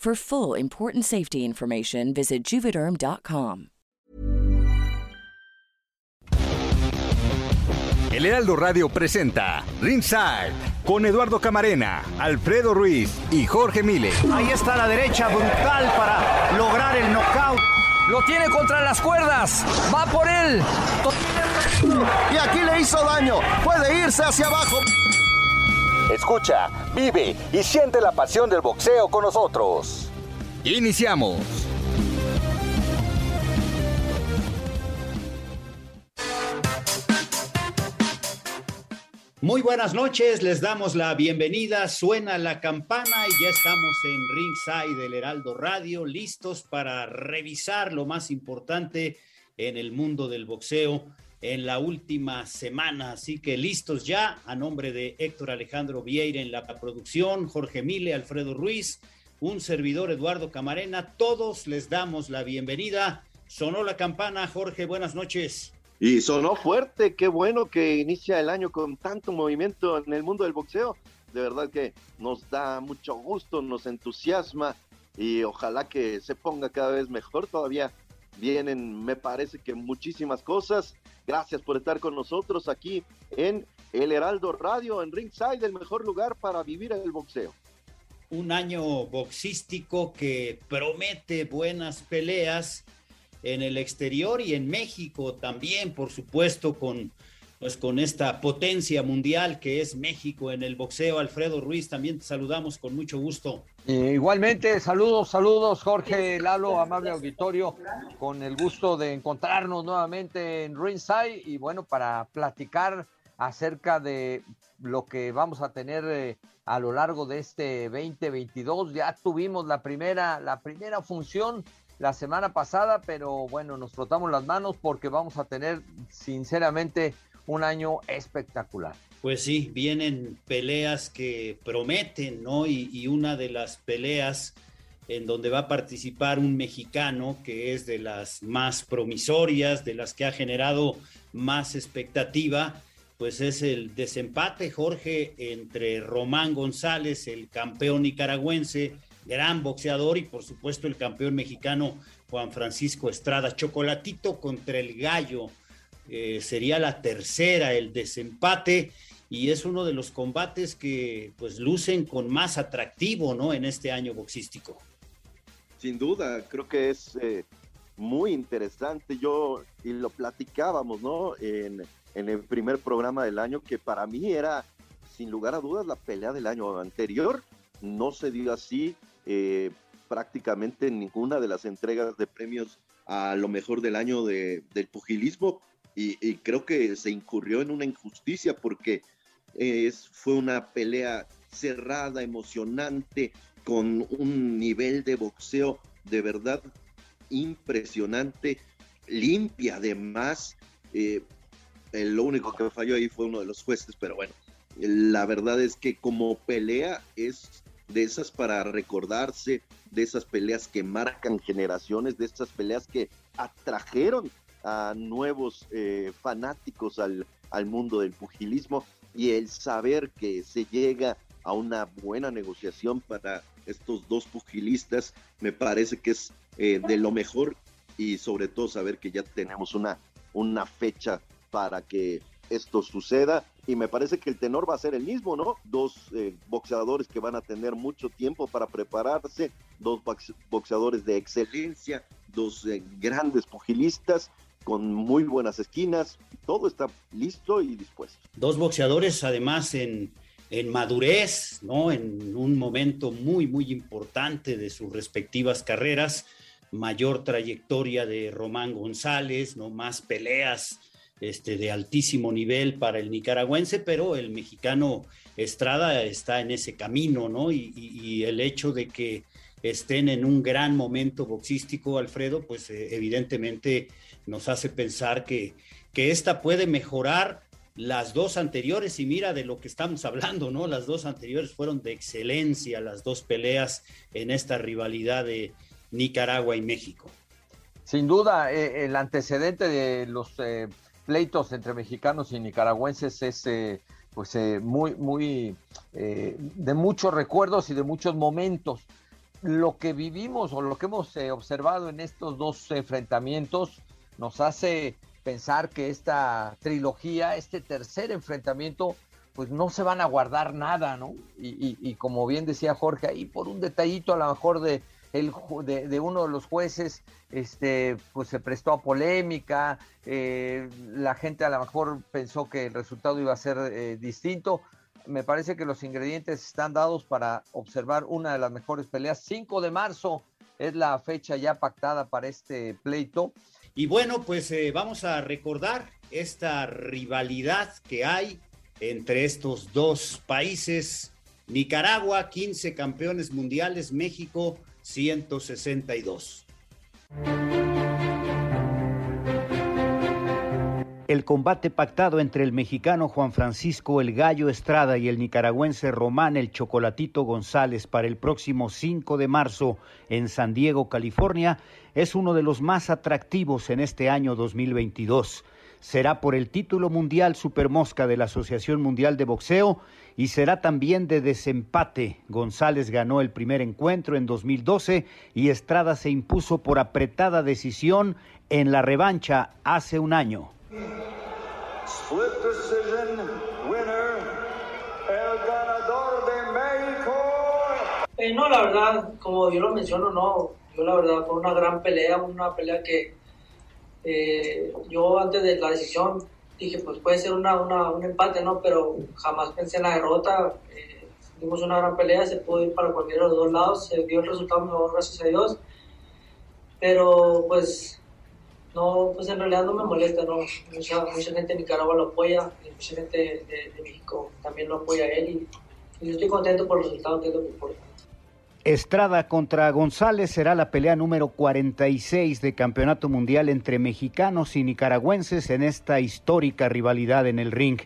For full important safety information, visit juvederm.com. El Heraldo Radio presenta Ringside con Eduardo Camarena, Alfredo Ruiz y Jorge Mile. Ahí está la derecha brutal para lograr el knockout. Lo tiene contra las cuerdas. Va por él. Y aquí le hizo daño. Puede irse hacia abajo. Escucha, vive y siente la pasión del boxeo con nosotros. Iniciamos. Muy buenas noches, les damos la bienvenida, suena la campana y ya estamos en Ringside del Heraldo Radio, listos para revisar lo más importante en el mundo del boxeo en la última semana. Así que listos ya, a nombre de Héctor Alejandro Vieira en la producción, Jorge Mile, Alfredo Ruiz, un servidor Eduardo Camarena, todos les damos la bienvenida. Sonó la campana, Jorge, buenas noches. Y sonó fuerte, qué bueno que inicia el año con tanto movimiento en el mundo del boxeo. De verdad que nos da mucho gusto, nos entusiasma y ojalá que se ponga cada vez mejor. Todavía vienen, me parece que muchísimas cosas. Gracias por estar con nosotros aquí en El Heraldo Radio, en Ringside, el mejor lugar para vivir el boxeo. Un año boxístico que promete buenas peleas en el exterior y en México también, por supuesto, con, pues, con esta potencia mundial que es México en el boxeo. Alfredo Ruiz, también te saludamos con mucho gusto. Eh, igualmente, saludos, saludos, Jorge Lalo, amable auditorio, con el gusto de encontrarnos nuevamente en Ringside y bueno, para platicar acerca de lo que vamos a tener eh, a lo largo de este 2022. Ya tuvimos la primera, la primera función la semana pasada, pero bueno, nos frotamos las manos porque vamos a tener sinceramente un año espectacular. Pues sí, vienen peleas que prometen, ¿no? Y, una de las peleas en donde va a participar un mexicano que es de las más promisorias, de las que ha generado más expectativa, pues es el desempate, Jorge, entre Román González, el campeón nicaragüense, gran boxeador, y por supuesto el campeón mexicano Juan Francisco Estrada. Chocolatito contra el gallo. Eh, sería la tercera, el desempate, y es uno de los combates que pues lucen con más atractivo, ¿no? En este año boxístico. Sin duda, creo que es eh, muy interesante. Yo, y lo platicábamos, ¿no? En, en el primer programa del año, que para mí era, sin lugar a dudas, la pelea del año anterior. No se dio así. Eh, prácticamente en ninguna de las entregas de premios a lo mejor del año de, del pugilismo y, creo que se incurrió en una injusticia porque es, fue una pelea cerrada, emocionante, con un nivel de boxeo de verdad impresionante, limpia además. Eh, lo único que falló ahí fue uno de los jueces, pero bueno, la verdad es que como pelea es de esas para recordarse, de esas peleas que marcan generaciones, de esas peleas que atrajeron a nuevos eh, fanáticos al, al mundo del pugilismo y el saber que se llega a una buena negociación para estos dos pugilistas me parece que es eh, de lo mejor y sobre todo saber que ya tenemos una, una fecha para que esto suceda y me parece que el tenor va a ser el mismo, ¿no? Dos eh, boxeadores que van a tener mucho tiempo para prepararse, dos boxeadores de excelencia, dos grandes pugilistas con muy buenas esquinas, todo está listo y dispuesto. Dos boxeadores además en, en madurez, ¿no? En un momento muy, muy importante de sus respectivas carreras, mayor trayectoria de Román González, ¿no? Más peleas este, de altísimo nivel para el nicaragüense, pero el mexicano Estrada está en ese camino, ¿no? Y, el hecho de que estén en un gran momento boxístico, Alfredo, pues eh, evidentemente nos hace pensar que, que esta puede mejorar las dos anteriores, y mira de lo que estamos hablando, ¿no? Las dos anteriores fueron de excelencia, las dos peleas en esta rivalidad de Nicaragua y México. Sin duda, eh, el antecedente de los eh, pleitos entre mexicanos y nicaragüenses es pues muy, muy de muchos recuerdos y de muchos momentos. Lo que vivimos o lo que hemos observado en estos dos enfrentamientos nos hace pensar que esta trilogía, este tercer enfrentamiento, pues no se van a guardar nada, ¿no? Y, y como bien decía Jorge, ahí por un detallito a lo mejor de el, de, uno de los jueces este, pues se prestó a polémica, eh, la gente a lo mejor pensó que el resultado iba a ser eh, distinto. Me parece que los ingredientes están dados para observar una de las mejores peleas. 5 de marzo es la fecha ya pactada para este pleito. Y bueno, pues eh, vamos a recordar esta rivalidad que hay entre estos dos países. Nicaragua, 15 campeones mundiales, México, 162. El combate pactado entre el mexicano Juan Francisco El Gallo Estrada y el nicaragüense Román El Chocolatito González para el próximo 5 de marzo en San Diego, California, es uno de los más atractivos en este año 2022 será por el título mundial Supermosca de la Asociación Mundial de Boxeo y será también de desempate. González ganó el primer encuentro en 2012 y Estrada se impuso por apretada decisión en la revancha hace un año. Eh, no, la verdad, como yo lo menciono, no. Yo la verdad fue una gran pelea, una pelea que eh, yo antes de la decisión dije, pues puede ser una, una, un empate, ¿no? Pero jamás pensé en la derrota. Eh, dimos una gran pelea, se pudo ir para cualquiera de los dos lados, se dio el resultado mejor, gracias a Dios. Pero pues, no, pues en realidad no me molesta, ¿no? Mucha, mucha gente de Nicaragua lo apoya, y mucha gente de, México también lo apoya a él y, yo estoy contento por el resultado, que es que importa. Estrada contra González será la pelea número 46 de Campeonato Mundial entre mexicanos y nicaragüenses en esta histórica rivalidad en el ring.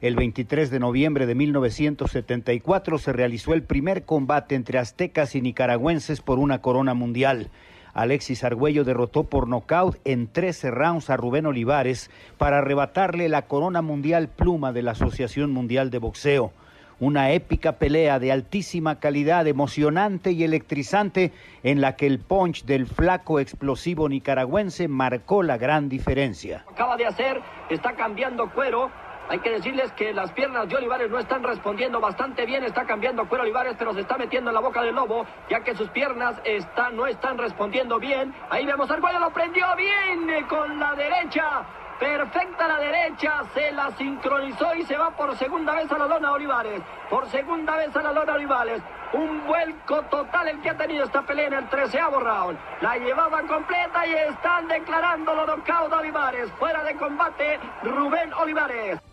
El 23 de noviembre de 1974 se realizó el primer combate entre aztecas y nicaragüenses por una corona mundial. Alexis Argüello derrotó por nocaut en 13 rounds a Rubén Olivares para arrebatarle la corona mundial pluma de la Asociación Mundial de Boxeo una épica pelea de altísima calidad, emocionante y electrizante, en la que el punch del flaco explosivo nicaragüense marcó la gran diferencia. Acaba de hacer, está cambiando cuero. Hay que decirles que las piernas de Olivares no están respondiendo bastante bien. Está cambiando cuero Olivares, pero se está metiendo en la boca del lobo, ya que sus piernas está, no están respondiendo bien. Ahí vemos al cuello, lo prendió bien eh, con la derecha. Perfecta la derecha, se la sincronizó y se va por segunda vez a la lona Olivares. Por segunda vez a la lona Olivares. Un vuelco total el que ha tenido esta pelea en el treceavo round. La llevaban completa y están declarando los knockout Olivares. Fuera de combate, Rubén Olivares.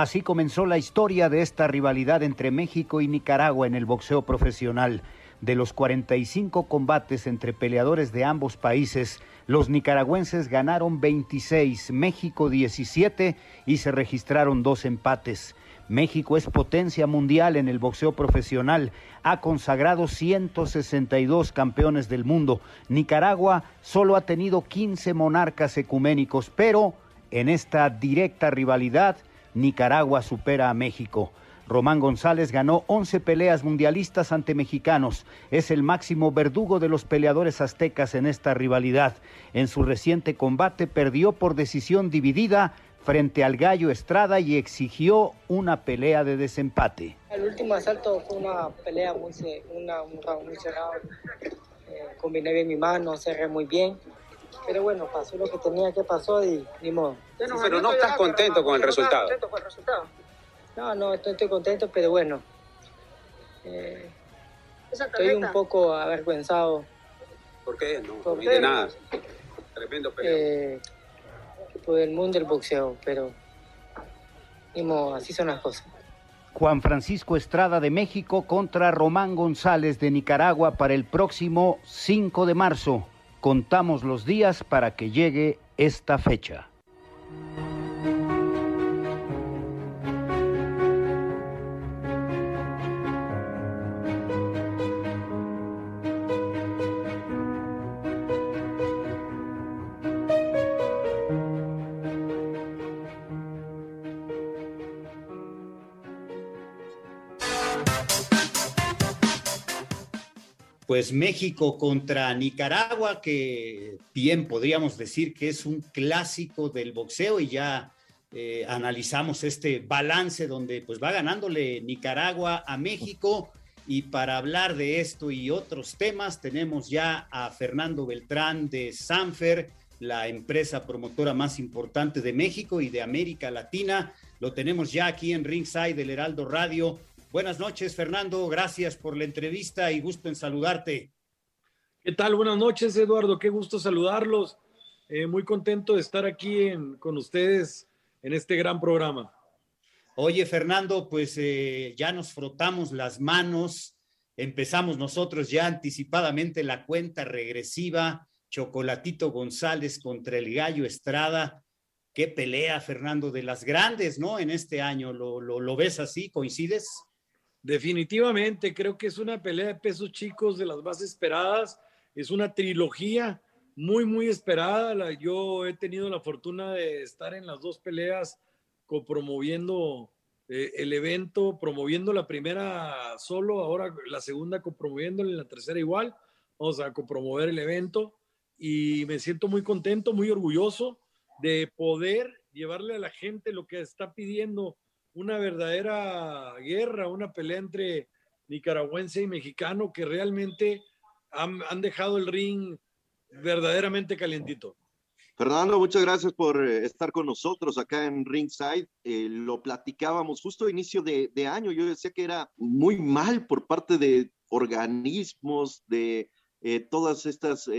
Así comenzó la historia de esta rivalidad entre México y Nicaragua en el boxeo profesional. De los 45 combates entre peleadores de ambos países, los nicaragüenses ganaron 26, México 17 y se registraron dos empates. México es potencia mundial en el boxeo profesional, ha consagrado 162 campeones del mundo. Nicaragua solo ha tenido 15 monarcas ecuménicos, pero en esta directa rivalidad, Nicaragua supera a México. Román González ganó 11 peleas mundialistas ante mexicanos. Es el máximo verdugo de los peleadores aztecas en esta rivalidad. En su reciente combate perdió por decisión dividida, frente al Gallo Estrada y exigió una pelea de desempate. El último asalto fue una pelea muy, una, un muy. Eh, combiné bien mi mano, cerré muy bien. Pero bueno, pasó lo que tenía que pasar y ni modo. pero no estás contento con el resultado. No, no, estoy, contento, pero bueno. Eh, estoy un poco avergüenzado. ¿Por qué? No, no de nada. Tremendo pelea. Eh, por el mundo del boxeo, pero ni modo, así son las cosas. Juan Francisco Estrada de México contra Román González de Nicaragua para el próximo 5 de marzo. Contamos los días para que llegue esta fecha. Pues México contra Nicaragua, que bien podríamos decir que es un clásico del boxeo y ya eh, analizamos este balance donde pues va ganándole Nicaragua a México y para hablar de esto y otros temas tenemos ya a Fernando Beltrán de Sanfer, la empresa promotora más importante de México y de América Latina. Lo tenemos ya aquí en Ringside del Heraldo Radio. Buenas noches, Fernando. Gracias por la entrevista y gusto en saludarte. ¿Qué tal? Buenas noches, Eduardo. Qué gusto saludarlos. Eh, muy contento de estar aquí con ustedes en este gran programa. Oye, Fernando, pues eh, ya nos frotamos las manos. Empezamos nosotros ya anticipadamente la cuenta regresiva. Chocolatito González contra el Gallo Estrada. Qué pelea, Fernando, de las grandes, ¿no? En este año. ¿Lo, lo, lo ves así? ¿Coincides? Definitivamente, creo que es una pelea de pesos chicos de las más esperadas. Es una trilogía muy, muy esperada. Yo he tenido la fortuna de estar en las dos peleas copromoviendo eh, el evento, promoviendo la primera solo, ahora la segunda copromoviéndole, la tercera igual. Vamos a copromover el evento y me siento muy contento, muy orgulloso de poder llevarle a la gente lo que está pidiendo una verdadera guerra, una pelea entre nicaragüense y mexicano que realmente han, dejado el ring verdaderamente calientito. Fernando, muchas gracias por eh, estar con nosotros acá en Ringside. Eh, lo platicábamos justo a inicio de, año. Yo decía que era muy mal por parte de organismos, de eh, todas estas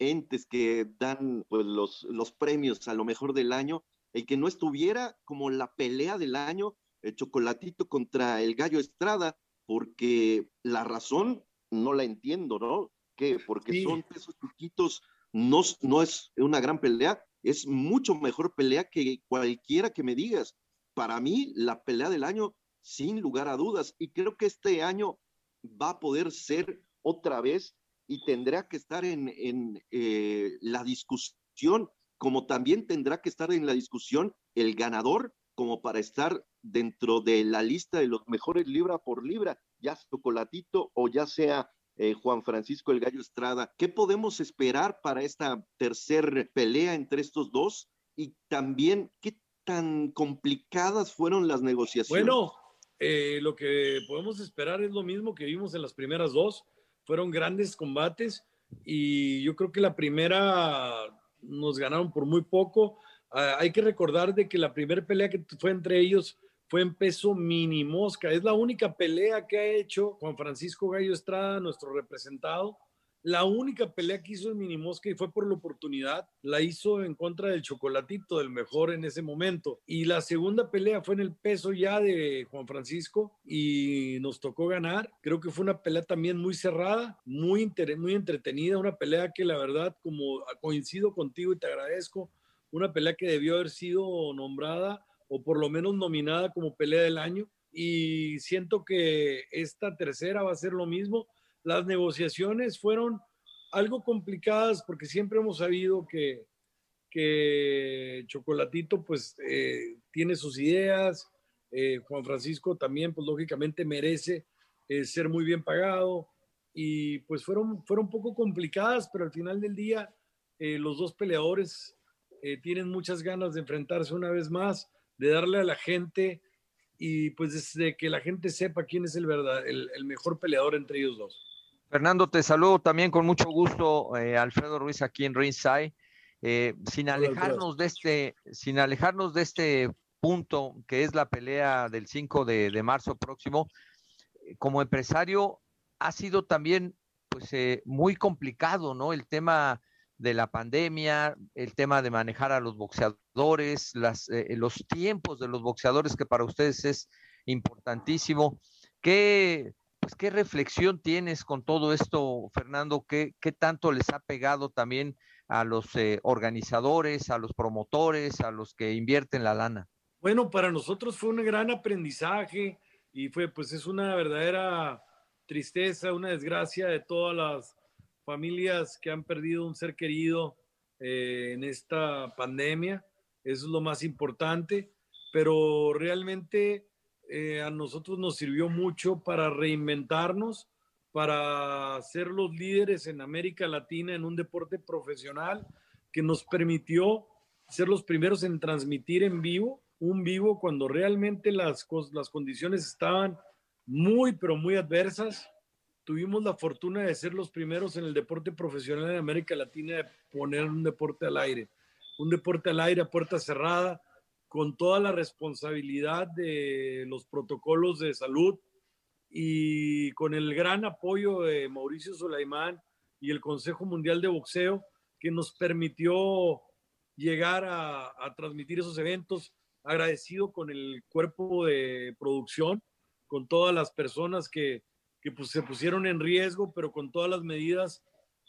entes que dan pues, los, los premios a lo mejor del año el que no estuviera como la pelea del año, el chocolatito contra el gallo Estrada, porque la razón no la entiendo, ¿no? ¿Qué? Porque son pesos chiquitos, no, no es una gran pelea, es mucho mejor pelea que cualquiera que me digas. Para mí, la pelea del año, sin lugar a dudas, y creo que este año va a poder ser otra vez y tendrá que estar en, en eh, la discusión como también tendrá que estar en la discusión el ganador como para estar dentro de la lista de los mejores libra por libra, ya Chocolatito o ya sea eh, Juan Francisco el Gallo Estrada. ¿Qué podemos esperar para esta tercer pelea entre estos dos? Y también, ¿qué tan complicadas fueron las negociaciones? Bueno, eh, lo que podemos esperar es lo mismo que vimos en las primeras dos. Fueron grandes combates y yo creo que la primera nos ganaron por muy poco. Ah, hay que recordar de que la primera pelea que fue entre ellos fue en peso mini mosca. Es la única pelea que ha hecho Juan Francisco Gallo Estrada, nuestro representado, la única pelea que hizo en Mini Mosca y fue por la oportunidad, la hizo en contra del Chocolatito, del mejor en ese momento. Y la segunda pelea fue en el peso ya de Juan Francisco y nos tocó ganar. Creo que fue una pelea también muy cerrada, muy, muy entretenida, una pelea que la verdad, como coincido contigo y te agradezco, una pelea que debió haber sido nombrada o por lo menos nominada como pelea del año. Y siento que esta tercera va a ser lo mismo las negociaciones fueron algo complicadas porque siempre hemos sabido que, que Chocolatito pues eh, tiene sus ideas, eh, Juan Francisco también pues lógicamente merece eh, ser muy bien pagado y pues fueron, fueron un poco complicadas, pero al final del día los dos peleadores eh, tienen muchas ganas de enfrentarse una vez más, de darle a la gente y pues desde que la gente sepa quién es el, verdad, el, mejor peleador entre ellos dos. Fernando, te saludo también con mucho gusto, eh, Alfredo Ruiz aquí en Ringside. Eh, sin alejarnos de este, sin alejarnos de este punto que es la pelea del 5 de, de marzo próximo, como empresario ha sido también pues muy complicado, ¿no? El tema de la pandemia, el tema de manejar a los boxeadores, las, eh, los tiempos de los boxeadores que para ustedes es importantísimo. ¿Qué, pues, ¿qué reflexión tienes con todo esto, Fernando? ¿Qué, tanto les ha pegado también a los eh, organizadores, a los promotores, a los que invierten la lana? Bueno, para nosotros fue un gran aprendizaje y fue, pues es una verdadera tristeza, una desgracia de todas las familias que han perdido un ser querido eh, en esta pandemia. Eso es lo más importante, pero realmente eh, a nosotros nos sirvió mucho para reinventarnos, para ser los líderes en América Latina en un deporte profesional que nos permitió ser los primeros en transmitir en vivo, un vivo cuando realmente las, las condiciones estaban muy, pero muy adversas tuvimos la fortuna de ser los primeros en el deporte profesional en América Latina de poner un deporte al aire. Un deporte al aire a puerta cerrada, con toda la responsabilidad de los protocolos de salud y con el gran apoyo de Mauricio Sulaimán y el Consejo Mundial de Boxeo, que nos permitió llegar a, a transmitir esos eventos. Agradecido con el cuerpo de producción, con todas las personas que, que pues, se pusieron en riesgo, pero con todas las medidas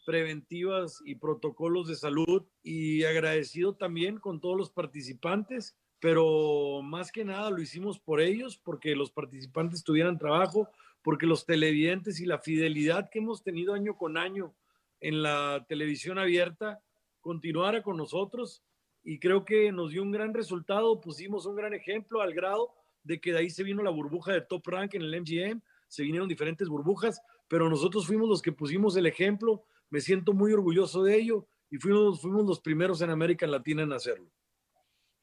preventivas y protocolos de salud y agradecido también con todos los participantes, pero más que nada lo hicimos por ellos, porque los participantes tuvieran trabajo, porque los televidentes y la fidelidad que hemos tenido año con año en la televisión abierta continuara con nosotros y creo que nos dio un gran resultado, pusimos un gran ejemplo al grado de que de ahí se vino la burbuja de Top Rank en el MGM se vinieron diferentes burbujas, pero nosotros fuimos los que pusimos el ejemplo, me siento muy orgulloso de ello y fuimos, fuimos los primeros en América Latina en hacerlo.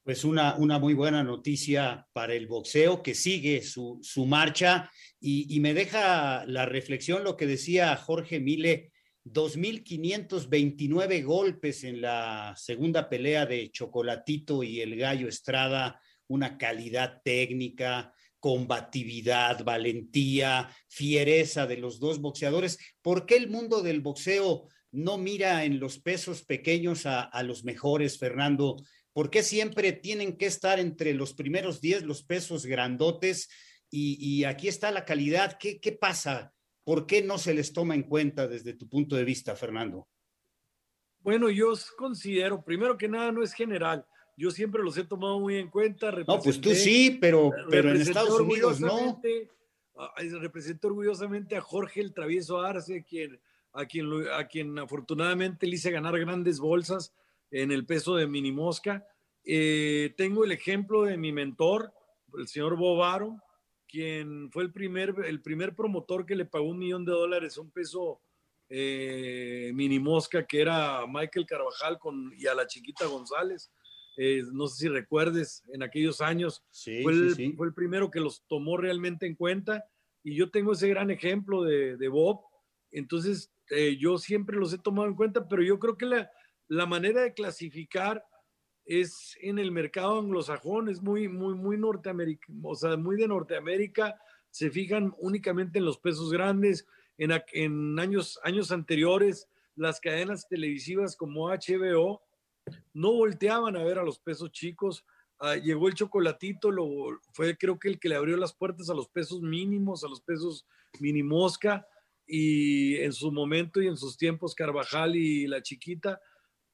Pues una, una muy buena noticia para el boxeo que sigue su, su marcha y, me deja la reflexión lo que decía Jorge Mile, 2.529 golpes en la segunda pelea de Chocolatito y el Gallo Estrada, una calidad técnica, combatividad, valentía, fiereza de los dos boxeadores. ¿Por qué el mundo del boxeo no mira en los pesos pequeños a, los mejores, Fernando? ¿Por qué siempre tienen que estar entre los primeros 10 los pesos grandotes? Y, aquí está la calidad. ¿Qué, ¿Qué pasa? ¿Por qué no se les toma en cuenta desde tu punto de vista, Fernando? Bueno, yo considero, primero que nada, no es general yo siempre los he tomado muy en cuenta. No, pues tú sí, pero, pero en Estados Unidos no. Represento orgullosamente a Jorge el Travieso Arce, quien, a, quien, a quien afortunadamente le hice ganar grandes bolsas en el peso de mini mosca. Eh, tengo el ejemplo de mi mentor, el señor Bovaro, quien fue el primer, el primer promotor que le pagó un millón de dólares a un peso eh, mini mosca, que era Michael Carvajal con, y a la chiquita González. Eh, no sé si recuerdes, en aquellos años fue, el, primero que los tomó realmente en cuenta y yo tengo ese gran ejemplo de, Bob, entonces eh, yo siempre los he tomado en cuenta, pero yo creo que la, la manera de clasificar es en el mercado anglosajón, es muy, muy, muy norteamericano, o sea, muy de Norteamérica, se fijan únicamente en los pesos grandes, en, años, años anteriores, las cadenas televisivas como HBO no volteaban a ver a los pesos chicos. Ah, llegó el chocolatito, lo, fue creo que el que le abrió las puertas a los pesos mínimos, a los pesos mini mosca, y en su momento y en sus tiempos Carvajal y la chiquita,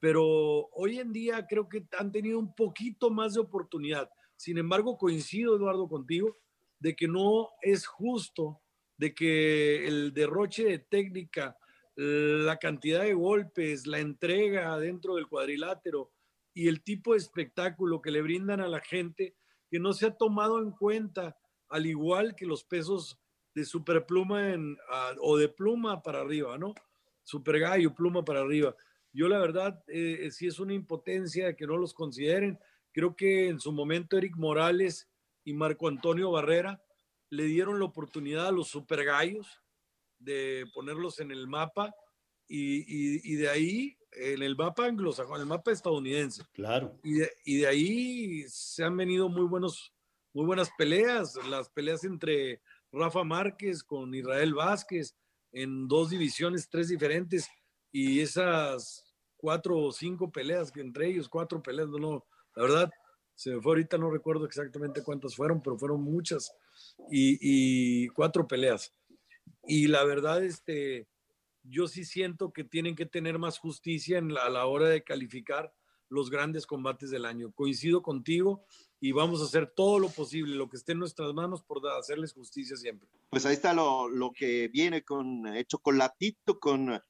pero hoy en día creo que han tenido un poquito más de oportunidad. Sin embargo, coincido, Eduardo, contigo, de que no es justo de que el derroche de técnica la cantidad de golpes, la entrega dentro del cuadrilátero y el tipo de espectáculo que le brindan a la gente que no se ha tomado en cuenta, al igual que los pesos de superpluma en, o de pluma para arriba, ¿no? Super gallo, pluma para arriba. Yo la verdad, eh, sí es una impotencia que no los consideren. Creo que en su momento Eric Morales y Marco Antonio Barrera le dieron la oportunidad a los super gallos de ponerlos en el mapa y, de ahí, en el mapa anglosajón, el mapa estadounidense. Claro. Y de, y de ahí se han venido muy, buenos, muy buenas peleas, las peleas entre Rafa Márquez con Israel Vázquez en dos divisiones, tres diferentes, y esas cuatro o cinco peleas entre ellos, cuatro peleas, no, no, la verdad, se me fue ahorita, no recuerdo exactamente cuántas fueron, pero fueron muchas, y, cuatro peleas. Y la verdad, este, yo sí siento que tienen que tener más justicia en a la hora de calificar los grandes combates del año. Coincido contigo y vamos a hacer todo lo posible, lo que esté en nuestras manos por hacerles justicia siempre. Pues ahí está lo, lo que viene con eh, chocolatito, con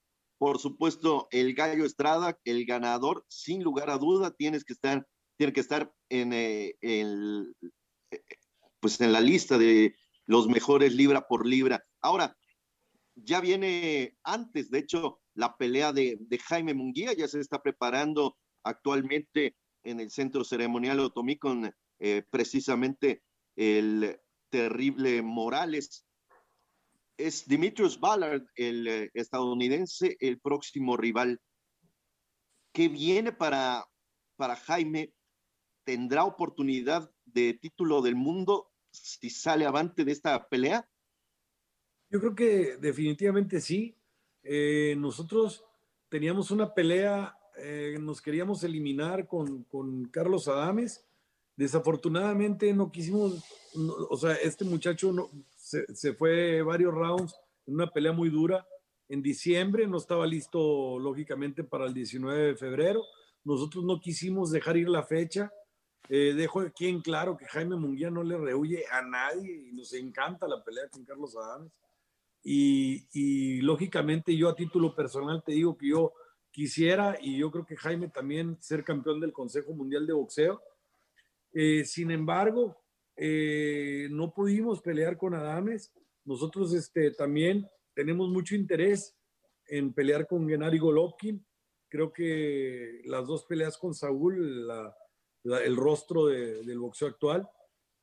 por supuesto el Gallo Estrada, el ganador, sin lugar a duda, tienes que estar, tiene que estar en eh, el, eh, pues en la lista de los mejores libra por libra. Ahora, ya viene antes, de hecho, la pelea de, Jaime Munguía, ya se está preparando actualmente en el centro ceremonial Otomí con eh, precisamente el terrible Morales. Es Dimitrios Ballard, el eh, estadounidense, el próximo rival. ¿Qué viene para, para Jaime? ¿Tendrá oportunidad de título del mundo si sale avante de esta pelea? Yo creo que definitivamente sí. Eh, nosotros teníamos una pelea, eh, nos queríamos eliminar con, con, Carlos Adames. Desafortunadamente no quisimos, o sea, este muchacho no, se, fue varios rounds en una pelea muy dura. En diciembre no estaba listo, lógicamente, para el 19 de febrero. Nosotros no quisimos dejar ir la fecha. Eh, dejo aquí en claro que Jaime Munguía no le rehuye a nadie y nos encanta la pelea con Carlos Adames. Y, lógicamente yo a título personal te digo que yo quisiera, y yo creo que Jaime también, ser campeón del Consejo Mundial de Boxeo. Eh, sin embargo, eh, no pudimos pelear con Adames. Nosotros este, también tenemos mucho interés en pelear con Gennady Golovkin. Creo que las dos peleas con Saúl, el rostro del boxeo actual,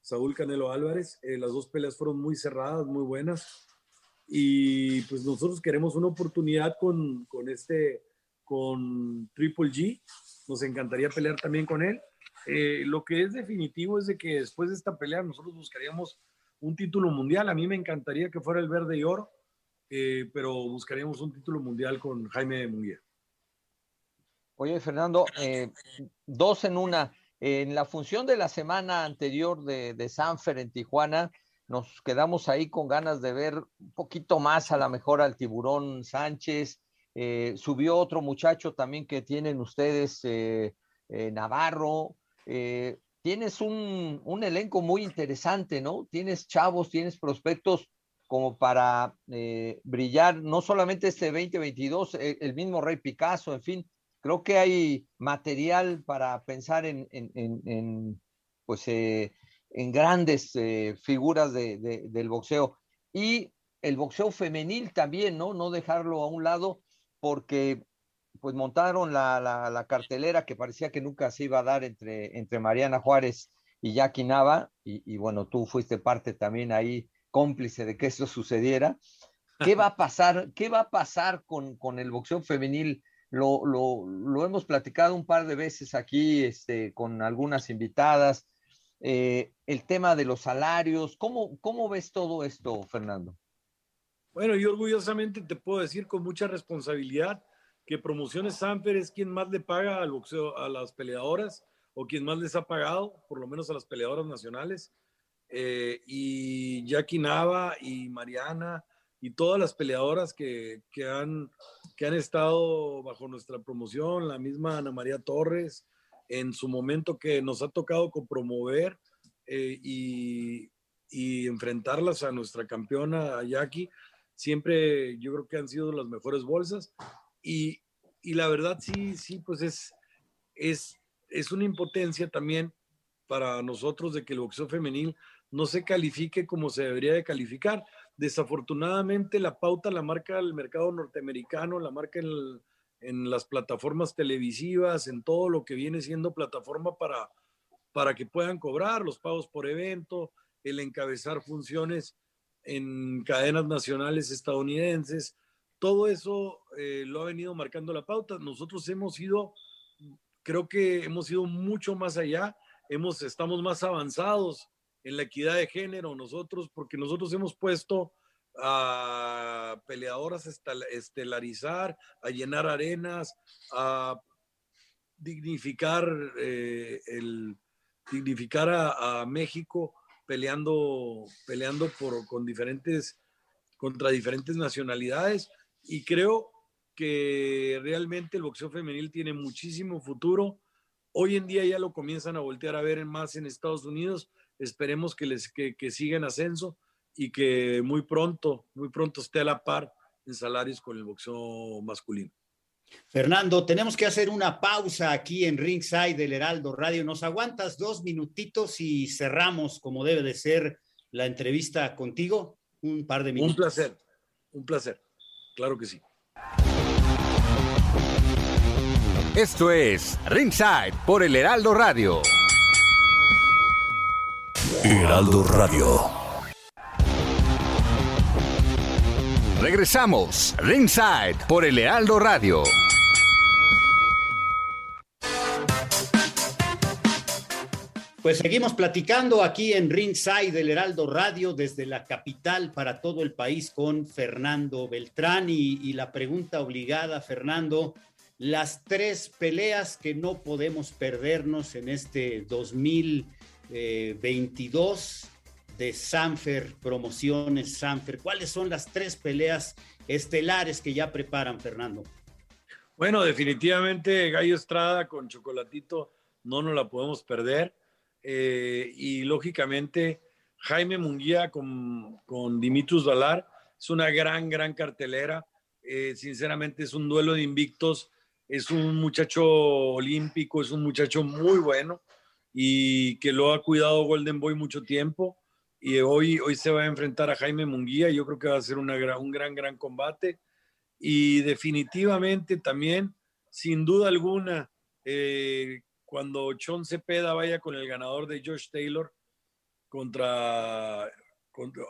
Saúl Canelo Álvarez, eh, las dos peleas fueron muy cerradas, muy buenas y pues nosotros queremos una oportunidad con, con este, con Triple G. Nos encantaría pelear también con él. Eh, lo que es definitivo es de que después de esta pelea nosotros buscaríamos un título mundial. A mí me encantaría que fuera el verde y oro, eh, pero buscaríamos un título mundial con Jaime Munguía. Oye, Fernando, eh, dos en una. En la función de la semana anterior de, Sanfer en Tijuana, nos quedamos ahí con ganas de ver un poquito más a la mejor al tiburón Sánchez. Subió otro muchacho también que tienen ustedes, Navarro. Tienes un, un, elenco muy interesante, ¿no? Tienes chavos, tienes prospectos como para brillar, no solamente este 2022, el mismo Rey Picasso, en fin, creo que hay material para pensar en, en, en, pues, en grandes eh, figuras de, del boxeo. Y el boxeo femenil también, ¿no? No dejarlo a un lado porque pues montaron la, la, cartelera que parecía que nunca se iba a dar entre, entre Mariana Juárez y Jackie Nava, y, bueno, tú fuiste parte también ahí cómplice de que eso sucediera. ¿Qué va a pasar? ¿Qué va a pasar con, con el boxeo femenil? Lo, lo, lo, hemos platicado un par de veces aquí este, con algunas invitadas. Eh, el tema de los salarios. ¿Cómo, ¿Cómo ves todo esto, Fernando? Bueno, yo orgullosamente te puedo decir con mucha responsabilidad que Promociones Sanfer es quien más le paga al boxeo, a las peleadoras o quien más les ha pagado, por lo menos a las peleadoras nacionales. Eh, y Jackie Nava y Mariana y todas las peleadoras que, que, han, que han estado bajo nuestra promoción, la misma Ana María Torres, en su momento que nos ha tocado promover eh, y, y, enfrentarlas a nuestra campeona, Jackie, siempre yo creo que han sido las mejores bolsas. Y, y la verdad sí, sí, pues es, es, es una impotencia también para nosotros de que el boxeo femenil no se califique como se debería de calificar. Desafortunadamente la pauta la marca el mercado norteamericano, la marca el, en las plataformas televisivas, en todo lo que viene siendo plataforma para, para que puedan cobrar los pagos por evento, el encabezar funciones en cadenas nacionales estadounidenses. Todo eso eh, lo ha venido marcando la pauta. Nosotros hemos ido, creo que hemos ido mucho más allá, hemos, estamos más avanzados en la equidad de género nosotros, porque nosotros hemos puesto a peleadoras estelarizar, a llenar arenas, a dignificar eh, el dignificar a, México peleando peleando por con diferentes contra diferentes nacionalidades y creo que realmente el boxeo femenil tiene muchísimo futuro. Hoy en día ya lo comienzan a voltear a ver más en Estados Unidos. Esperemos que les que, que siga en ascenso y que muy pronto, muy pronto esté a la par en salarios con el boxeo masculino. Fernando, tenemos que hacer una pausa aquí en Ringside del Heraldo Radio. ¿Nos aguantas dos minutitos y cerramos como debe de ser la entrevista contigo? Un par de minutos. Un placer, un placer. Claro que sí. Esto es Ringside por el Heraldo Radio. Heraldo Radio. Regresamos, Ringside, por el Heraldo Radio. Pues seguimos platicando aquí en Ringside del Heraldo Radio desde la capital para todo el país con Fernando Beltrán y, y la pregunta obligada, Fernando, las tres peleas que no podemos perdernos en este 2022 de Sanfer, promociones Sanfer. ¿Cuáles son las tres peleas estelares que ya preparan, Fernando? Bueno, definitivamente Gallo Estrada con Chocolatito no nos la podemos perder. Eh, y lógicamente Jaime Munguía con, con Dimitrus Valar es una gran, gran cartelera. Eh, sinceramente es un duelo de invictos. Es un muchacho olímpico, es un muchacho muy bueno y que lo ha cuidado Golden Boy mucho tiempo y hoy, hoy se va a enfrentar a Jaime Munguía. Yo creo que va a ser un gran, gran combate. Y definitivamente también, sin duda alguna, eh, cuando Sean Cepeda vaya con el ganador de Josh Taylor contra,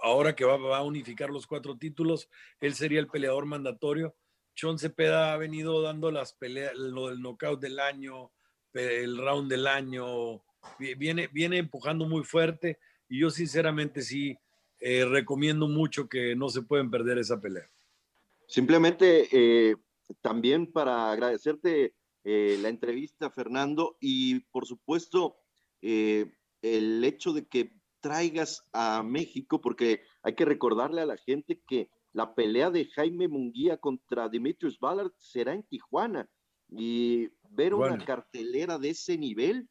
ahora que va, va, a unificar los cuatro títulos, él sería el peleador mandatorio. Sean Cepeda ha venido dando las peleas, lo del knockout del año, el round del año, viene, viene empujando muy fuerte y yo sinceramente sí eh, recomiendo mucho que no se pueden perder esa pelea. Simplemente eh, también para agradecerte eh, la entrevista, Fernando, y por supuesto el hecho de que traigas a México, porque hay que recordarle a la gente que la pelea de Jaime Munguía contra Dimitrius Ballard será en Tijuana. Y ver una cartelera de ese nivel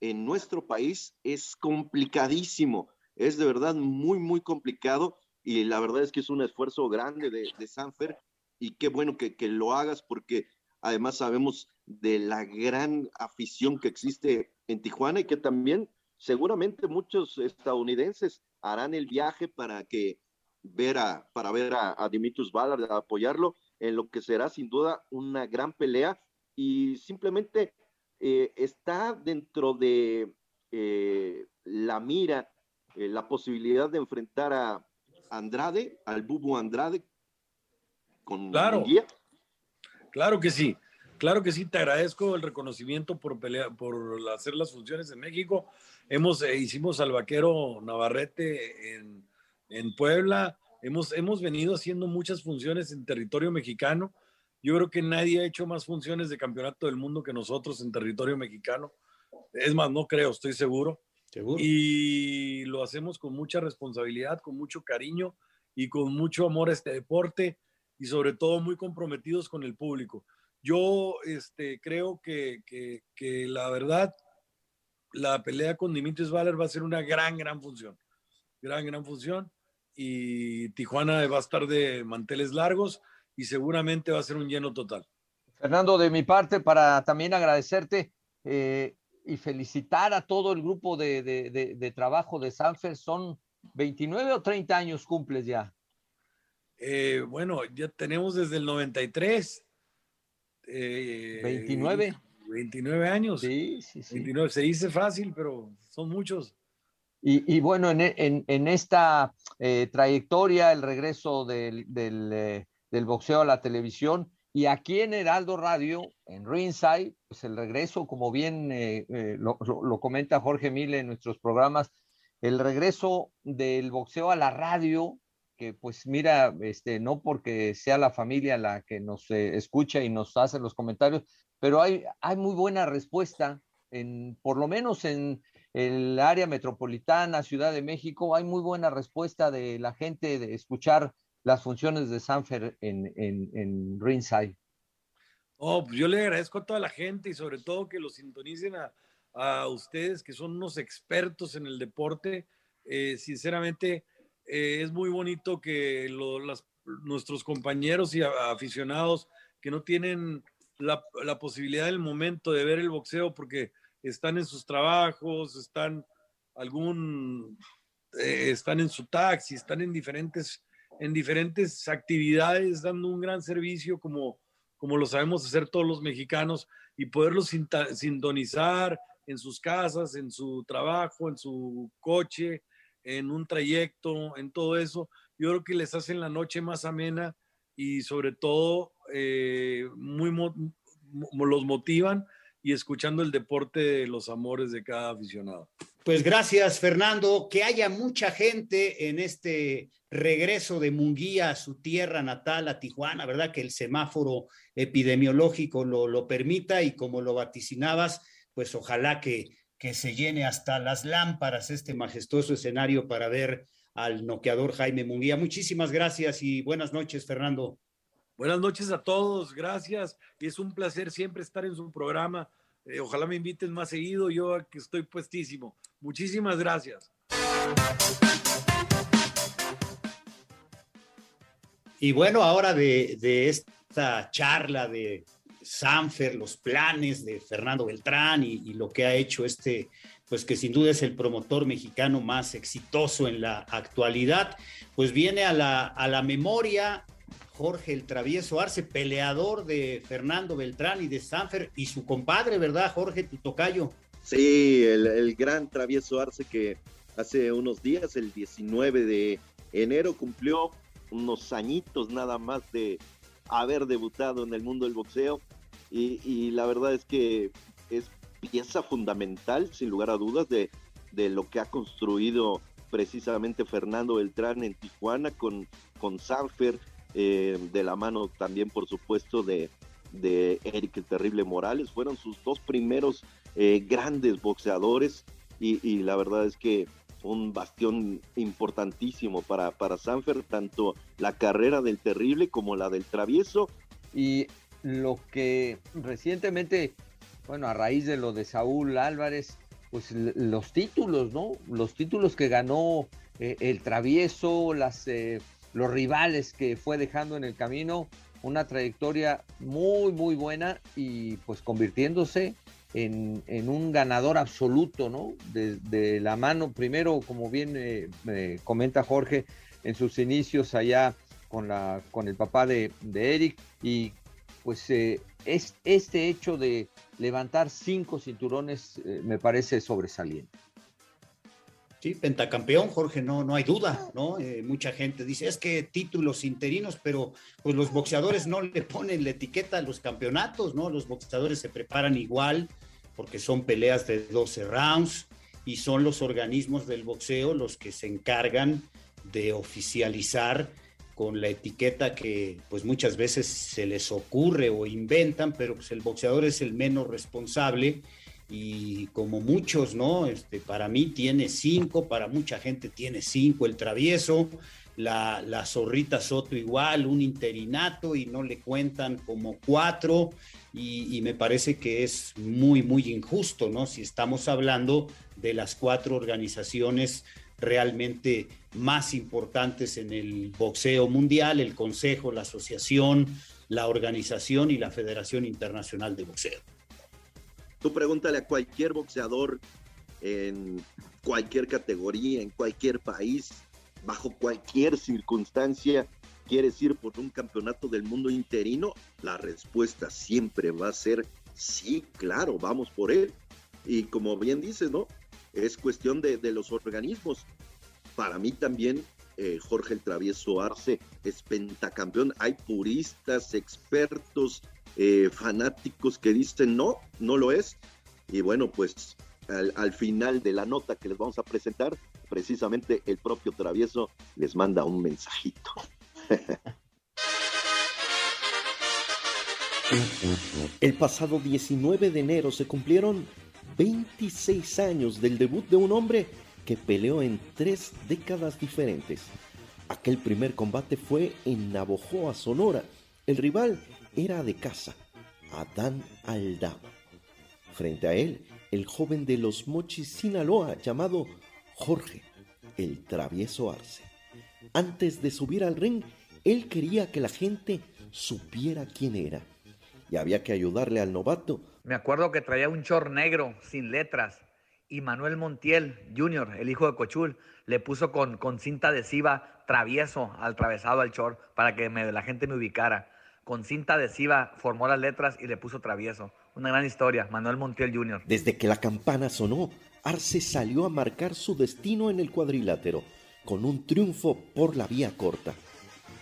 en nuestro país es complicadísimo, es de verdad muy, muy complicado y la verdad es que es un esfuerzo grande de, de Sanfer y qué bueno que, que, lo hagas porque además sabemos de la gran afición que existe en Tijuana y que también seguramente muchos estadounidenses harán el viaje para que ver a, para ver a, a Dimitrius Ballard, apoyarlo en lo que será sin duda una gran pelea. Y simplemente eh, está dentro de eh, la mira eh, la posibilidad de enfrentar a Andrade, al Bubu Andrade, con claro, Claro que sí, claro que sí, te agradezco el reconocimiento por pelear, por hacer las funciones en México. Hemos, hicimos al vaquero Navarrete en, en Puebla, hemos, hemos venido haciendo muchas funciones en territorio mexicano yo creo que nadie ha hecho más funciones de campeonato del mundo que nosotros en territorio mexicano. Es más, no creo, estoy seguro. ¿Seguro? Y lo hacemos con mucha responsabilidad, con mucho cariño y con mucho amor a este deporte y sobre todo muy comprometidos con el público. Yo este, creo que, que, que la verdad, la pelea con Dimitris Valer va a ser una gran, gran función. Gran, gran función. Y Tijuana va a estar de manteles largos y seguramente va a ser un lleno total. Fernando, de mi parte, para también agradecerte eh, y felicitar a todo el grupo de, de, de, trabajo de Sanfer, son 29 o 30 años cumples ya. Eh, bueno, ya tenemos desde el 93. 29. 29 años. Sí, sí, sí. 29. Se dice fácil, pero son muchos. Y, bueno, en, esta eh, trayectoria, el regreso del, eh, del, boxeo a la televisión y aquí en Heraldo Radio, en Ringside, pues el regreso, como bien eh, lo, lo, comenta Jorge Mille en nuestros programas, el regreso del boxeo a la radio, que pues mira, este, no porque sea la familia la que nos escucha y nos hace los comentarios, pero hay, hay muy buena respuesta, en, por lo menos en el área metropolitana, Ciudad de México, hay muy buena respuesta de la gente de escuchar las funciones de Sanfer en, en, en Ringside. Oh, pues yo le agradezco a toda la gente y sobre todo que lo sintonicen a, a ustedes que son unos expertos en el deporte. Eh, sinceramente, eh, es muy bonito que las, nuestros compañeros y aficionados que no tienen la, la, posibilidad del momento de ver el boxeo porque están en sus trabajos, están algún, eh, están en su taxi, están en diferentes, en diferentes actividades, dando un gran servicio como, como lo sabemos hacer todos los mexicanos y poderlos sintonizar en sus casas, en su trabajo, en su coche, en un trayecto, en todo eso. Yo creo que les hacen la noche más amena y sobre todo eh, muy los motivan y escuchando el deporte de los amores de cada aficionado. Pues gracias, Fernando. Que haya mucha gente en este regreso de Munguía a su tierra natal, a Tijuana, ¿verdad? Que el semáforo epidemiológico lo, lo permita y como lo vaticinabas, pues ojalá que, que se llene hasta las lámparas este majestuoso escenario para ver al noqueador Jaime Munguía. Muchísimas gracias y buenas noches, Fernando. Buenas noches a todos, gracias. Y es un placer siempre estar en su programa. Eh, ojalá me inviten más seguido, yo que estoy puestísimo. Muchísimas gracias. Y bueno, ahora de, esta charla de Sanfer, los planes de Fernando Beltrán y, y, lo que ha hecho este, pues que sin duda es el promotor mexicano más exitoso en la actualidad, pues viene a la, a la memoria Jorge el Travieso Arce, peleador de Fernando Beltrán y de Sanfer, y su compadre, ¿verdad, Jorge, tu tocayo? Sí, el, gran Travieso Arce que hace unos días, el 19 de enero, cumplió unos añitos nada más de haber debutado en el mundo del boxeo. Y, la verdad es que es pieza fundamental, sin lugar a dudas, de, de lo que ha construido precisamente Fernando Beltrán en Tijuana con, con Sanfer, eh, de la mano también, por supuesto, de, de Eric el Terrible Morales. Fueron sus dos primeros eh, grandes boxeadores y, la verdad es que un bastión importantísimo para, para Sanfer, tanto la carrera del Terrible como la del Travieso. Y lo que recientemente, bueno, a raíz de lo de Saúl Álvarez, pues los títulos, ¿no? Los títulos que ganó eh, el Travieso, las los rivales que fue dejando en el camino, una trayectoria muy, muy buena y pues convirtiéndose en, un ganador absoluto, ¿no? De, la mano, primero, como bien eh, comenta Jorge, en sus inicios allá con, la, con el papá de, Eric y pues eh, es, este hecho de levantar cinco cinturones eh, me parece sobresaliente. Sí, pentacampeón, Jorge, no, no hay duda, ¿no? Eh, mucha gente dice, es que títulos interinos, pero pues los boxeadores no le ponen la etiqueta a los campeonatos, ¿no? Los boxeadores se preparan igual porque son peleas de 12 rounds y son los organismos del boxeo los que se encargan de oficializar con la etiqueta que pues muchas veces se les ocurre o inventan, pero pues el boxeador es el menos responsable y como muchos, ¿no? Este, para mí tiene cinco, para mucha gente tiene cinco, el travieso, la, la zorrita Soto igual, un interinato y no le cuentan como cuatro y, y, me parece que es muy, muy injusto, ¿no? Si estamos hablando de las cuatro organizaciones realmente más importantes en el boxeo mundial, el Consejo, la Asociación, la Organización y la Federación Internacional de Boxeo. Tú pregúntale a cualquier boxeador en cualquier categoría, en cualquier país, bajo cualquier circunstancia, ¿quieres ir por un campeonato del mundo interino? La respuesta siempre va a ser sí, claro, vamos por él. Y como bien dices, ¿no? Es cuestión de, los organismos. Para mí también eh, Jorge el Travieso Arce es pentacampeón. Hay puristas, expertos, eh, fanáticos que dicen no, no lo es. Y bueno, pues al, final de la nota que les vamos a presentar, precisamente el propio Travieso les manda un mensajito. El pasado 19 de enero se cumplieron 26 años del debut de un hombre que peleó en tres décadas diferentes. Aquel primer combate fue en Navojoa, Sonora. El rival era de casa, Adán Aldama. Frente a él, el joven de los Mochis, Sinaloa, llamado Jorge, el travieso Arce. Antes de subir al ring, él quería que la gente supiera quién era. Y había que ayudarle al novato. Me acuerdo que traía un chor negro, sin letras, y Manuel Montiel Jr., el hijo de Cochul, le puso con, con cinta adhesiva travieso al travesado al short para que la gente me ubicara. Con cinta adhesiva formó las letras y le puso travieso. Una gran historia, Manuel Montiel Jr. Desde que la campana sonó, Arce salió a marcar su destino en el cuadrilátero, con un triunfo por la vía corta.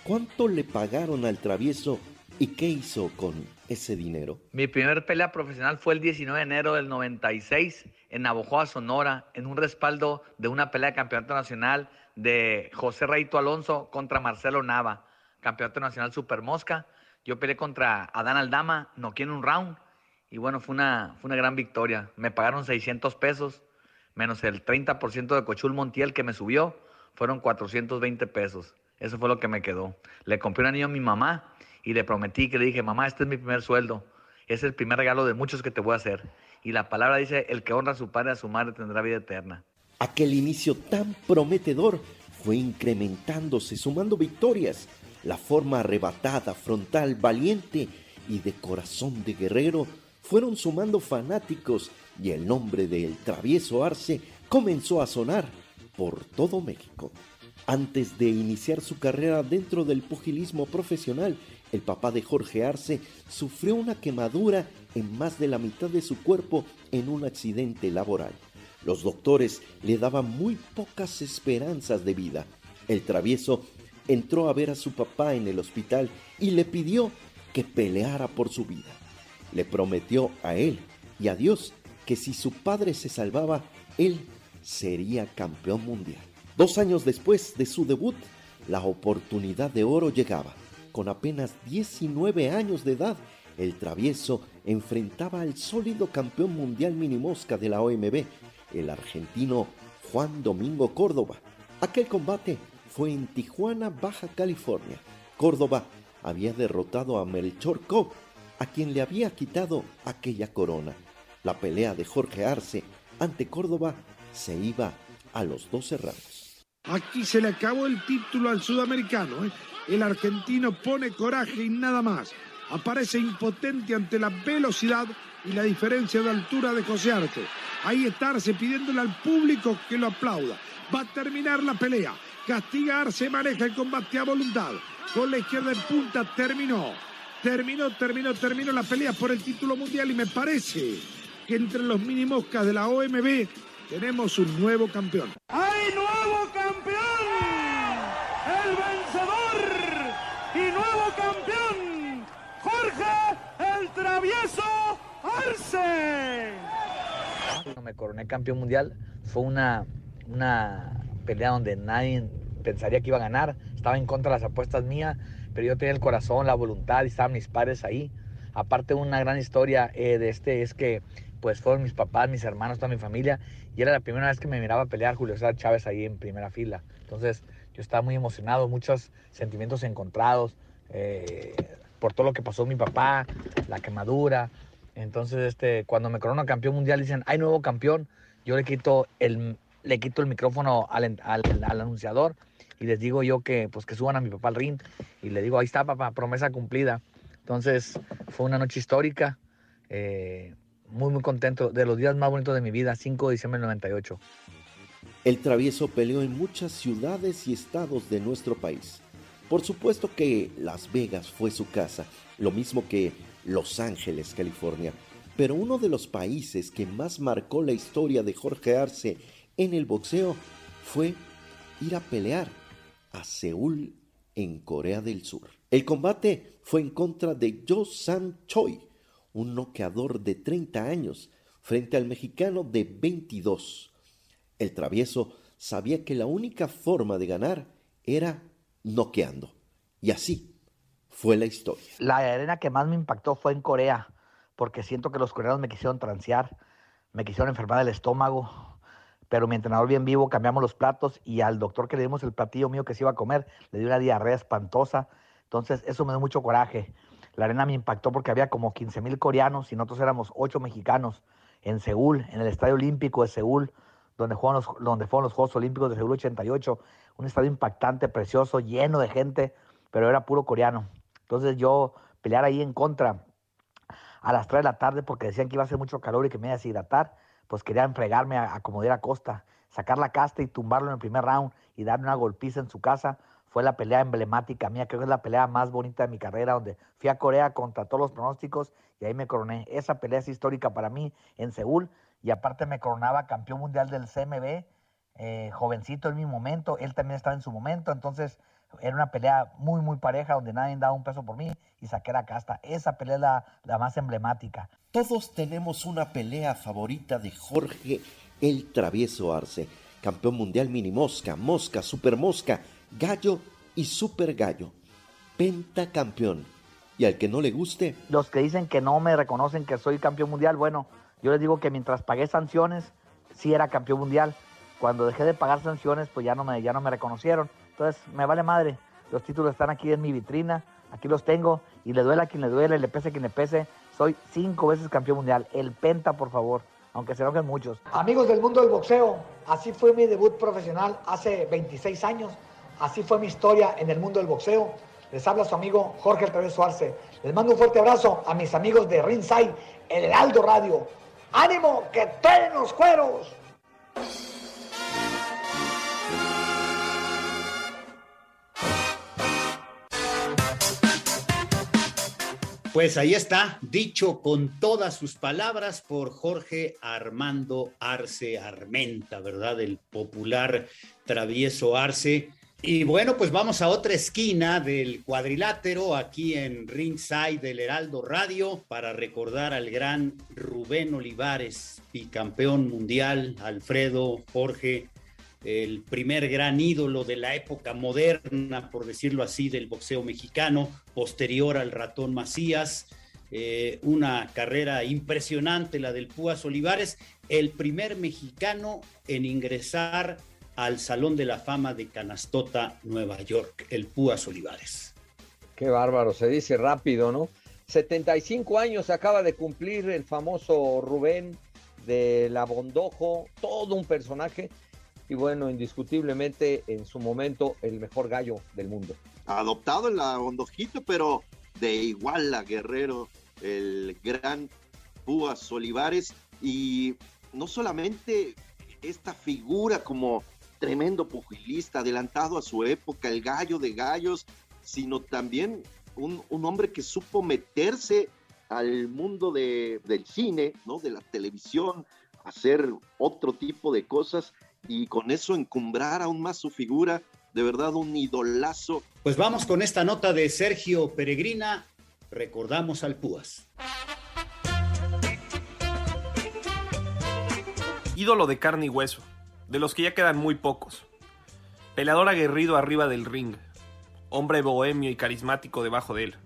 ¿Cuánto le pagaron al travieso y qué hizo con ese dinero? Mi primer pelea profesional fue el 19 de enero del 96 en Navojoa, Sonora, en un respaldo de una pelea de campeonato nacional de José Reito Alonso contra Marcelo Nava, campeonato nacional Super Mosca. Yo peleé contra Adán Aldama, no en un round, y bueno, fue una, fue una gran victoria. Me pagaron 600 pesos, menos el 30% de Cochul Montiel que me subió, fueron 420 pesos. Eso fue lo que me quedó. Le compré un anillo a mi mamá y le prometí que le dije, mamá, este es mi primer sueldo. Es el primer regalo de muchos que te voy a hacer. Y la palabra dice, el que honra a su padre a su madre tendrá vida eterna. Aquel inicio tan prometedor fue incrementándose, sumando victorias. La forma arrebatada, frontal, valiente y de corazón de guerrero fueron sumando fanáticos y el nombre del travieso Arce comenzó a sonar por todo México. Antes de iniciar su carrera dentro del pugilismo profesional, el papá de Jorge Arce sufrió una quemadura en más de la mitad de su cuerpo en un accidente laboral. Los doctores le daban muy pocas esperanzas de vida. El travieso entró a ver a su papá en el hospital y le pidió que peleara por su vida. Le prometió a él y a Dios que si su padre se salvaba, él sería campeón mundial. Dos años después de su debut, la oportunidad de oro llegaba. Con apenas 19 años de edad, el travieso enfrentaba al sólido campeón mundial minimosca de la OMB, el argentino Juan Domingo Córdoba. Aquel combate fue en Tijuana, Baja California. Córdoba había derrotado a Melchor Cobb, a quien le había quitado aquella corona. La pelea de Jorge Arce ante Córdoba se iba a los 12 rounds. Aquí se le acabó el título al sudamericano. ¿eh? El argentino pone coraje y nada más. Aparece impotente ante la velocidad y la diferencia de altura de José Arce. Ahí estarse pidiéndole al público que lo aplauda. Va a terminar la pelea. Castiga Arce, maneja el combate a voluntad. Con la izquierda en punta terminó. Terminó, terminó, terminó la pelea por el título mundial y me parece que entre los mini moscas de la OMB tenemos un nuevo campeón. ¡Hay nuevo campeón! ¡El vencedor y nuevo campeón! ¡Jorge el Travieso Arce! Cuando me coroné campeón mundial fue una, una pelea donde nadie pensaría que iba a ganar. Estaba en contra de las apuestas mías, pero yo tenía el corazón, la voluntad y estaban mis padres ahí. Aparte una gran historia eh, de este es que pues fueron mis papás, mis hermanos, toda mi familia y era la primera vez que me miraba pelear Julio César Chávez ahí en primera fila. Entonces yo estaba muy emocionado, muchos sentimientos encontrados eh, por todo lo que pasó mi papá, la quemadura, entonces, este, cuando me corona campeón mundial, dicen, hay nuevo campeón, yo le quito el, le quito el micrófono al, anunciador y les digo yo que, pues, que suban a mi papá al ring y le digo, ahí está, papá, promesa cumplida. Entonces, fue una noche histórica, eh, muy, muy contento, de los días más bonitos de mi vida, 5 de diciembre del 98. El travieso peleó en muchas ciudades y estados de nuestro país. Por supuesto que Las Vegas fue su casa, lo mismo que Los Ángeles, California. Pero uno de los países que más marcó la historia de Jorge Arce en el boxeo fue ir a pelear a Seúl, en Corea del Sur. El combate fue en contra de Jo Sam Choi, un noqueador de 30 años, frente al mexicano de 22. El travieso sabía que la única forma de ganar era noqueando. Y así fue la historia. La arena que más me impactó fue en Corea, porque siento que los coreanos me quisieron transear, me quisieron enfermar el estómago, pero mi entrenador bien vivo, cambiamos los platos y al doctor que le dimos el platillo mío que se iba a comer, le dio una diarrea espantosa. Entonces, eso me dio mucho coraje. La arena me impactó porque había como 15 mil coreanos y nosotros éramos ocho mexicanos en Seúl, en el Estadio Olímpico de Seúl, donde, los, donde fueron los Juegos Olímpicos de Seúl 88. Un estadio impactante, precioso, lleno de gente, pero era puro coreano. Entonces, yo pelear ahí en contra a las 3 de la tarde porque decían que iba a hacer mucho calor y que me iba a deshidratar pues quería enfregarme a, a como diera Costa, sacar la casta y tumbarlo en el primer round y darme una golpiza en su casa. Fue la pelea emblemática mía, creo que es la pelea más bonita de mi carrera, donde fui a Corea contra todos los pronósticos y ahí me coroné. Esa pelea es histórica para mí en Seúl y aparte me coronaba campeón mundial del CMB, eh, jovencito en mi momento, él también estaba en su momento, entonces era una pelea muy, muy pareja donde nadie daba un peso por mí y saqué la casta. Esa pelea es la, la más emblemática. Todos tenemos una pelea favorita de Jorge el Travieso Arce, campeón mundial mini mosca, mosca, super mosca, gallo y super gallo, pentacampeón. Y al que no le guste. Los que dicen que no me reconocen que soy campeón mundial, bueno, yo les digo que mientras pagué sanciones, sí era campeón mundial. Cuando dejé de pagar sanciones, pues ya no me, ya no me reconocieron. Entonces, me vale madre. Los títulos están aquí en mi vitrina, aquí los tengo, y le duele a quien le duele, le pese a quien le pese. Soy cinco veces campeón mundial. El Penta, por favor, aunque se enojen muchos. Amigos del mundo del boxeo, así fue mi debut profesional hace 26 años. Así fue mi historia en el mundo del boxeo. Les habla su amigo Jorge Altair Suárez. Les mando un fuerte abrazo a mis amigos de Ringside, el Heraldo Radio. ¡Ánimo, que traen los cueros! Pues ahí está, dicho con todas sus palabras por Jorge Armando Arce Armenta, ¿verdad? El popular travieso Arce. Y bueno, pues vamos a otra esquina del cuadrilátero, aquí en Ringside del Heraldo Radio, para recordar al gran Rubén Olivares, bicampeón mundial, Alfredo, Jorge, el primer gran ídolo de la época moderna, por decirlo así, del boxeo mexicano, posterior al ratón Macías. Eh, una carrera impresionante, la del Púas Olivares, el primer mexicano en ingresar al Salón de la Fama de Canastota, Nueva York, el Púas Olivares. Qué bárbaro, se dice rápido, ¿no? 75 años acaba de cumplir el famoso Rubén de la Bondojo, todo un personaje y bueno, indiscutiblemente en su momento el mejor gallo del mundo. Adoptado en la Hondojito, pero de igual a Guerrero, el gran Púas Olivares y no solamente esta figura como tremendo pugilista, adelantado a su época, el gallo de gallos, sino también un, un hombre que supo meterse al mundo de, del cine, ¿no? de la televisión, hacer otro tipo de cosas y con eso encumbrar aún más su figura, de verdad un idolazo. Pues vamos con esta nota de Sergio Peregrina, recordamos al Púas. Ídolo de carne y hueso, de los que ya quedan muy pocos. Peleador aguerrido arriba del ring, hombre bohemio y carismático debajo de él.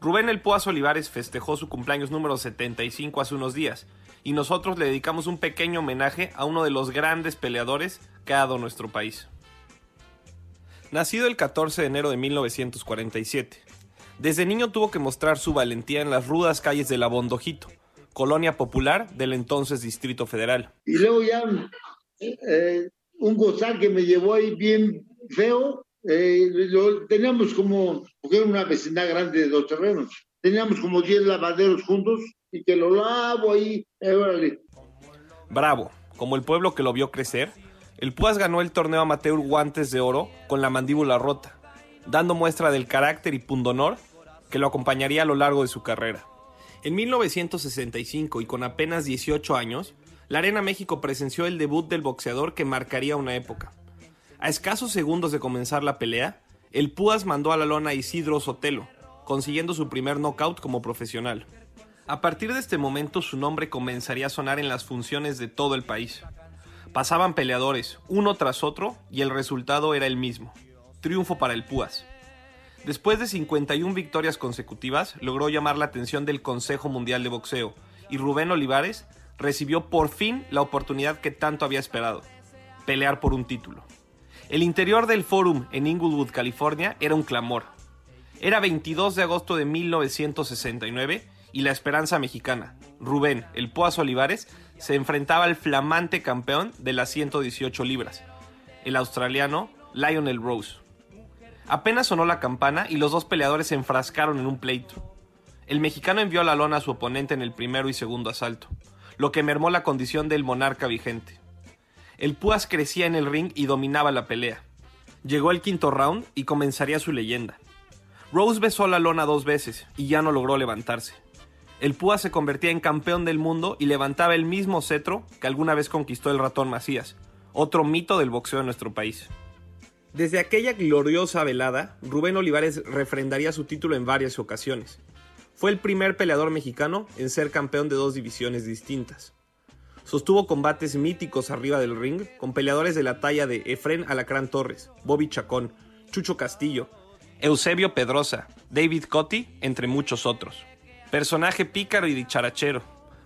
Rubén El Púas Olivares festejó su cumpleaños número 75 hace unos días y nosotros le dedicamos un pequeño homenaje a uno de los grandes peleadores que ha dado nuestro país. Nacido el 14 de enero de 1947, desde niño tuvo que mostrar su valentía en las rudas calles de La Bondojito, colonia popular del entonces Distrito Federal. Y luego ya eh, un gozar que me llevó ahí bien feo, eh, lo, teníamos como, una vecindad grande de dos terrenos, teníamos como 10 lavaderos juntos y que lo lavo ahí. Eh, Bravo, como el pueblo que lo vio crecer, el Púas ganó el torneo amateur Guantes de Oro con la mandíbula rota. dando muestra del carácter y pundonor que lo acompañaría a lo largo de su carrera. En 1965 y con apenas 18 años, la Arena México presenció el debut del boxeador que marcaría una época. A escasos segundos de comenzar la pelea, el Púas mandó a la lona a Isidro Sotelo, consiguiendo su primer knockout como profesional. A partir de este momento su nombre comenzaría a sonar en las funciones de todo el país. Pasaban peleadores, uno tras otro, y el resultado era el mismo. Triunfo para el Púas. Después de 51 victorias consecutivas, logró llamar la atención del Consejo Mundial de Boxeo, y Rubén Olivares recibió por fin la oportunidad que tanto había esperado, pelear por un título. El interior del Forum en Inglewood, California, era un clamor. Era 22 de agosto de 1969 y la esperanza mexicana, Rubén El Poas Olivares, se enfrentaba al flamante campeón de las 118 libras, el australiano Lionel Rose. Apenas sonó la campana y los dos peleadores se enfrascaron en un pleito. El mexicano envió a la lona a su oponente en el primero y segundo asalto, lo que mermó la condición del monarca vigente. El Púas crecía en el ring y dominaba la pelea. Llegó el quinto round y comenzaría su leyenda. Rose besó la lona dos veces y ya no logró levantarse el Púa se convertía en campeón del mundo y levantaba el mismo cetro que alguna vez conquistó el ratón Macías, otro mito del boxeo de nuestro país. Desde aquella gloriosa velada, Rubén Olivares refrendaría su título en varias ocasiones. Fue el primer peleador mexicano en ser campeón de dos divisiones distintas. Sostuvo combates míticos arriba del ring con peleadores de la talla de Efren Alacrán Torres, Bobby Chacón, Chucho Castillo, Eusebio Pedrosa, David Cotti, entre muchos otros. Personaje pícaro y dicharachero,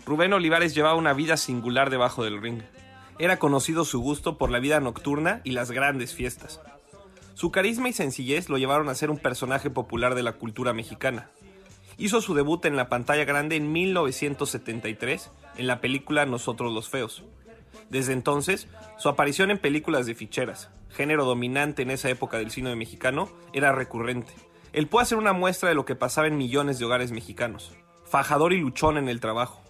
Rubén Olivares llevaba una vida singular debajo del ring. Era conocido su gusto por la vida nocturna y las grandes fiestas. Su carisma y sencillez lo llevaron a ser un personaje popular de la cultura mexicana. Hizo su debut en la pantalla grande en 1973 en la película Nosotros los Feos. Desde entonces, su aparición en películas de ficheras, género dominante en esa época del cine mexicano, era recurrente él puede ser una muestra de lo que pasaba en millones de hogares mexicanos. Fajador y luchón en el trabajo.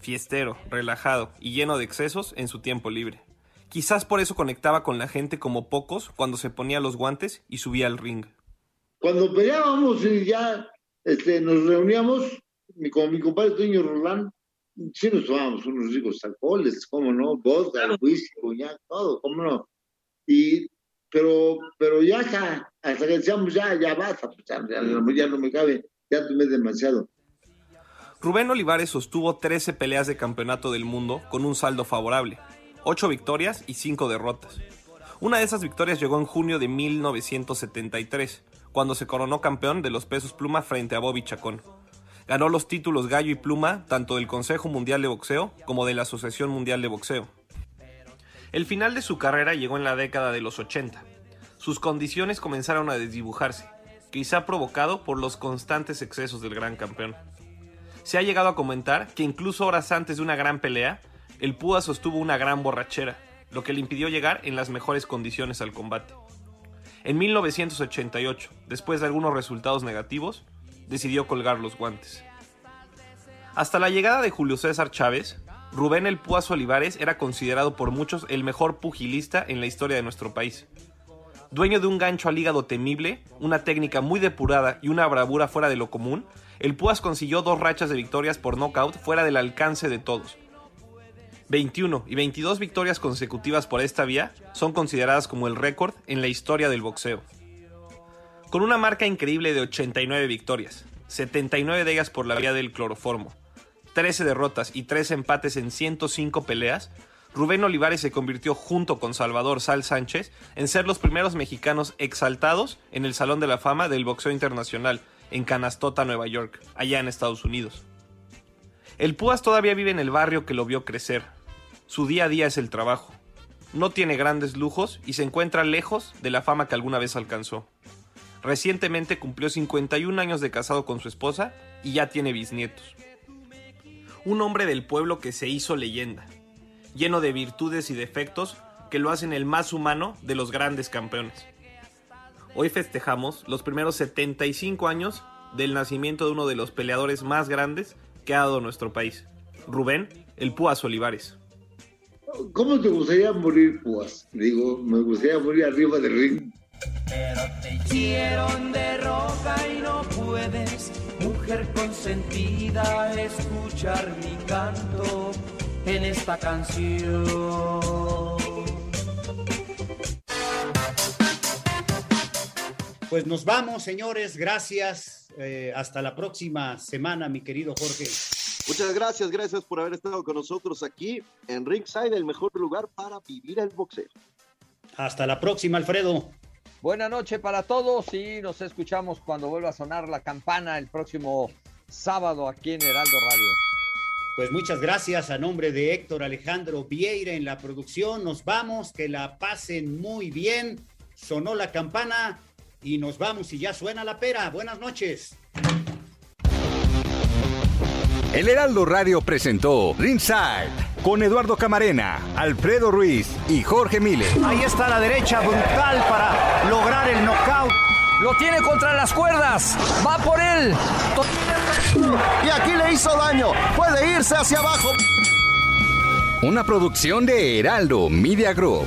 Fiestero, relajado y lleno de excesos en su tiempo libre. Quizás por eso conectaba con la gente como pocos cuando se ponía los guantes y subía al ring. Cuando peleábamos y ya este, nos reuníamos, con mi compadre Toño Rolán, sí nos tomábamos unos ricos alcoholes, cómo no, vodka, whisky, coñac, todo, cómo no. Y pero, pero ya hasta, hasta que decíamos, ya, ya basta, pues, ya, ya, no me cabe, ya tomé demasiado. Rubén Olivares sostuvo 13 peleas de campeonato del mundo con un saldo favorable, 8 victorias y 5 derrotas. Una de esas victorias llegó en junio de 1973, cuando se coronó campeón de los pesos pluma frente a Bobby Chacón. Ganó los títulos gallo y pluma tanto del Consejo Mundial de Boxeo como de la Asociación Mundial de Boxeo. El final de su carrera llegó en la década de los 80. Sus condiciones comenzaron a desdibujarse, quizá provocado por los constantes excesos del gran campeón. Se ha llegado a comentar que incluso horas antes de una gran pelea, el Púa sostuvo una gran borrachera, lo que le impidió llegar en las mejores condiciones al combate. En 1988, después de algunos resultados negativos, decidió colgar los guantes. Hasta la llegada de Julio César Chávez, Rubén El Púas Olivares era considerado por muchos el mejor pugilista en la historia de nuestro país. Dueño de un gancho al hígado temible, una técnica muy depurada y una bravura fuera de lo común, el Púas consiguió dos rachas de victorias por nocaut fuera del alcance de todos. 21 y 22 victorias consecutivas por esta vía son consideradas como el récord en la historia del boxeo. Con una marca increíble de 89 victorias, 79 de ellas por la vía del cloroformo, 13 derrotas y 3 empates en 105 peleas, Rubén Olivares se convirtió junto con Salvador Sal Sánchez en ser los primeros mexicanos exaltados en el Salón de la Fama del Boxeo Internacional en Canastota, Nueva York, allá en Estados Unidos. El Púas todavía vive en el barrio que lo vio crecer. Su día a día es el trabajo. No tiene grandes lujos y se encuentra lejos de la fama que alguna vez alcanzó. Recientemente cumplió 51 años de casado con su esposa y ya tiene bisnietos un hombre del pueblo que se hizo leyenda, lleno de virtudes y defectos que lo hacen el más humano de los grandes campeones. Hoy festejamos los primeros 75 años del nacimiento de uno de los peleadores más grandes que ha dado nuestro país, Rubén el Púas Olivares. ¿Cómo te gustaría morir, Púas? Digo, me gustaría morir arriba del ring. Vistieron de roja y no puedes, mujer consentida, escuchar mi canto en esta canción. Pues nos vamos, señores. Gracias. Eh, hasta la próxima semana, mi querido Jorge. Muchas gracias, gracias por haber estado con nosotros aquí en Ringside, el mejor lugar para vivir el boxeo. Hasta la próxima, Alfredo. Buenas noches para todos y nos escuchamos cuando vuelva a sonar la campana el próximo sábado aquí en Heraldo Radio. Pues muchas gracias a nombre de Héctor Alejandro Vieira en la producción. Nos vamos, que la pasen muy bien. Sonó la campana y nos vamos y ya suena la pera. Buenas noches. El Heraldo Radio presentó Ringside con Eduardo Camarena, Alfredo Ruiz y Jorge Mile. Ahí está la derecha brutal para lograr el knockout. Lo tiene contra las cuerdas. Va por él. Y aquí le hizo daño. Puede irse hacia abajo. Una producción de Heraldo Media Group.